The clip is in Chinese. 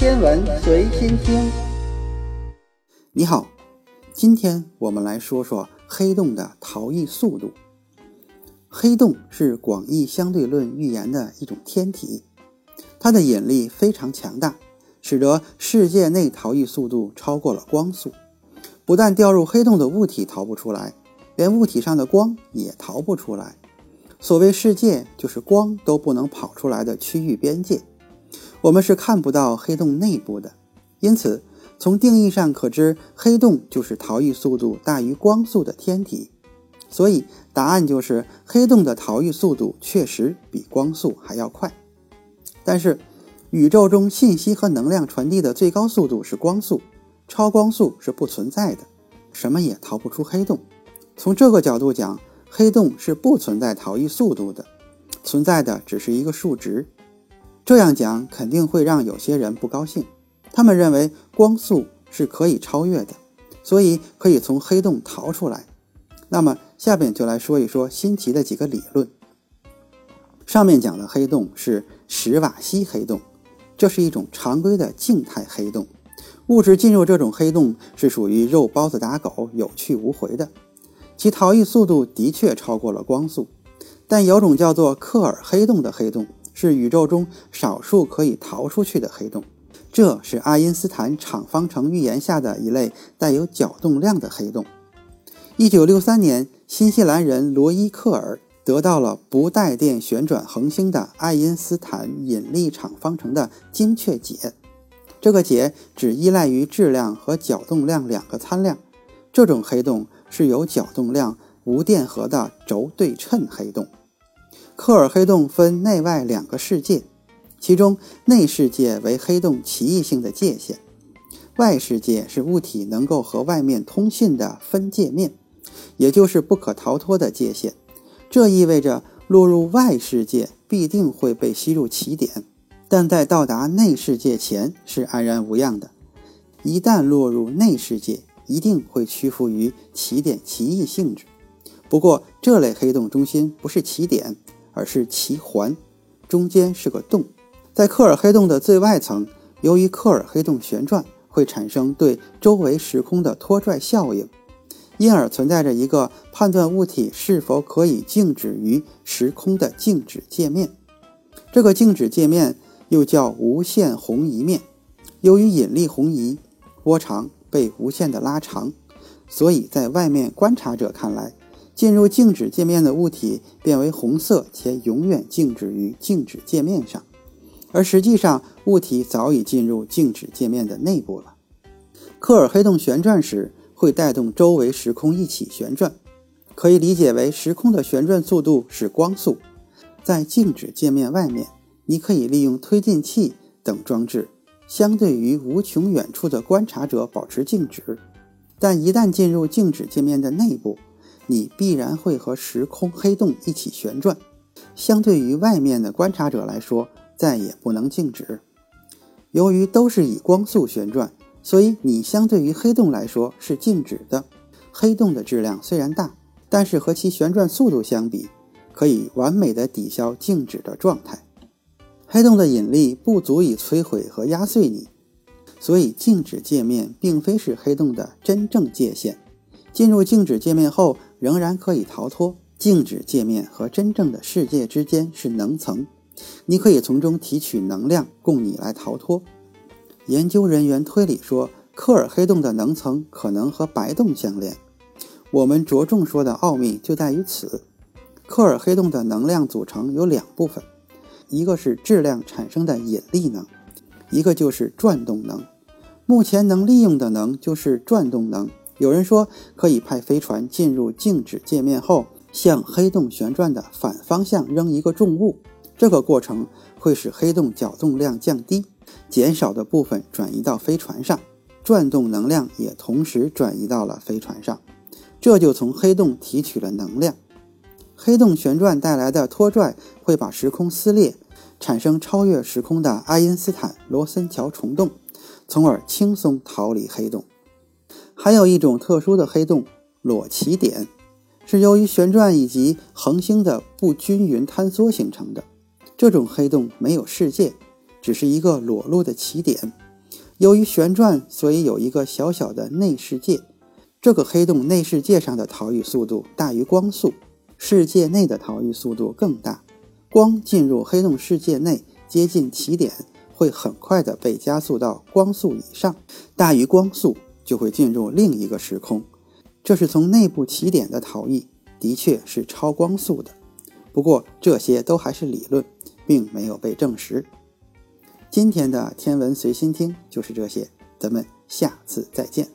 天文随心听。你好，今天我们来说说黑洞的逃逸速度。黑洞是广义相对论预言的一种天体，它的引力非常强大，使得世界内逃逸速度超过了光速。不但掉入黑洞的物体逃不出来，连物体上的光也逃不出来。所谓世界，就是光都不能跑出来的区域边界。我们是看不到黑洞内部的，因此从定义上可知，黑洞就是逃逸速度大于光速的天体。所以答案就是黑洞的逃逸速度确实比光速还要快。但是宇宙中信息和能量传递的最高速度是光速，超光速是不存在的，什么也逃不出黑洞。从这个角度讲，黑洞是不存在逃逸速度的，存在的只是一个数值。这样讲肯定会让有些人不高兴，他们认为光速是可以超越的，所以可以从黑洞逃出来。那么下面就来说一说新奇的几个理论。上面讲的黑洞是史瓦西黑洞，这是一种常规的静态黑洞，物质进入这种黑洞是属于肉包子打狗，有去无回的。其逃逸速度的确超过了光速，但有种叫做克尔黑洞的黑洞是宇宙中少数可以逃出去的黑洞，这是爱因斯坦场方程预言下的一类带有角动量的黑洞。一九六三年，新西兰人罗伊克尔。得到了不带电旋转恒星的爱因斯坦引力场方程的精确解。这个解只依赖于质量和角动量两个参量。这种黑洞是有角动量、无电荷的轴对称黑洞。克尔黑洞分内外两个世界，其中内世界为黑洞奇异性的界限，外世界是物体能够和外面通信的分界面，也就是不可逃脱的界限。这意味着落入外世界必定会被吸入起点，但在到达内世界前是安然无恙的。一旦落入内世界，一定会屈服于起点奇异性质。不过，这类黑洞中心不是起点，而是奇环，中间是个洞。在克尔黑洞的最外层，由于克尔黑洞旋转，会产生对周围时空的拖拽效应。因而存在着一个判断物体是否可以静止于时空的静止界面，这个静止界面又叫无限红移面。由于引力红移，波长被无限的拉长，所以在外面观察者看来，进入静止界面的物体变为红色且永远静止于静止界面上，而实际上物体早已进入静止界面的内部了。克尔黑洞旋转时。会带动周围时空一起旋转，可以理解为时空的旋转速度是光速。在静止界面外面，你可以利用推进器等装置，相对于无穷远处的观察者保持静止。但一旦进入静止界面的内部，你必然会和时空黑洞一起旋转。相对于外面的观察者来说，再也不能静止。由于都是以光速旋转。所以你相对于黑洞来说是静止的。黑洞的质量虽然大，但是和其旋转速度相比，可以完美的抵消静止的状态。黑洞的引力不足以摧毁和压碎你，所以静止界面并非是黑洞的真正界限。进入静止界面后，仍然可以逃脱。静止界面和真正的世界之间是能层，你可以从中提取能量供你来逃脱。研究人员推理说，克尔黑洞的能层可能和白洞相连。我们着重说的奥秘就在于此。克尔黑洞的能量组成有两部分，一个是质量产生的引力能，一个就是转动能。目前能利用的能就是转动能。有人说可以派飞船进入静止界面后，向黑洞旋转的反方向扔一个重物，这个过程会使黑洞角动量降低。减少的部分转移到飞船上，转动能量也同时转移到了飞船上，这就从黑洞提取了能量。黑洞旋转带来的拖拽会把时空撕裂，产生超越时空的爱因斯坦罗森桥虫洞，从而轻松逃离黑洞。还有一种特殊的黑洞——裸奇点，是由于旋转以及恒星的不均匀坍缩形成的。这种黑洞没有世界。只是一个裸露的起点，由于旋转，所以有一个小小的内世界。这个黑洞内世界上的逃逸速度大于光速，世界内的逃逸速度更大。光进入黑洞世界内，接近起点，会很快的被加速到光速以上，大于光速就会进入另一个时空。这是从内部起点的逃逸，的确是超光速的。不过这些都还是理论，并没有被证实。今天的天文随心听就是这些，咱们下次再见。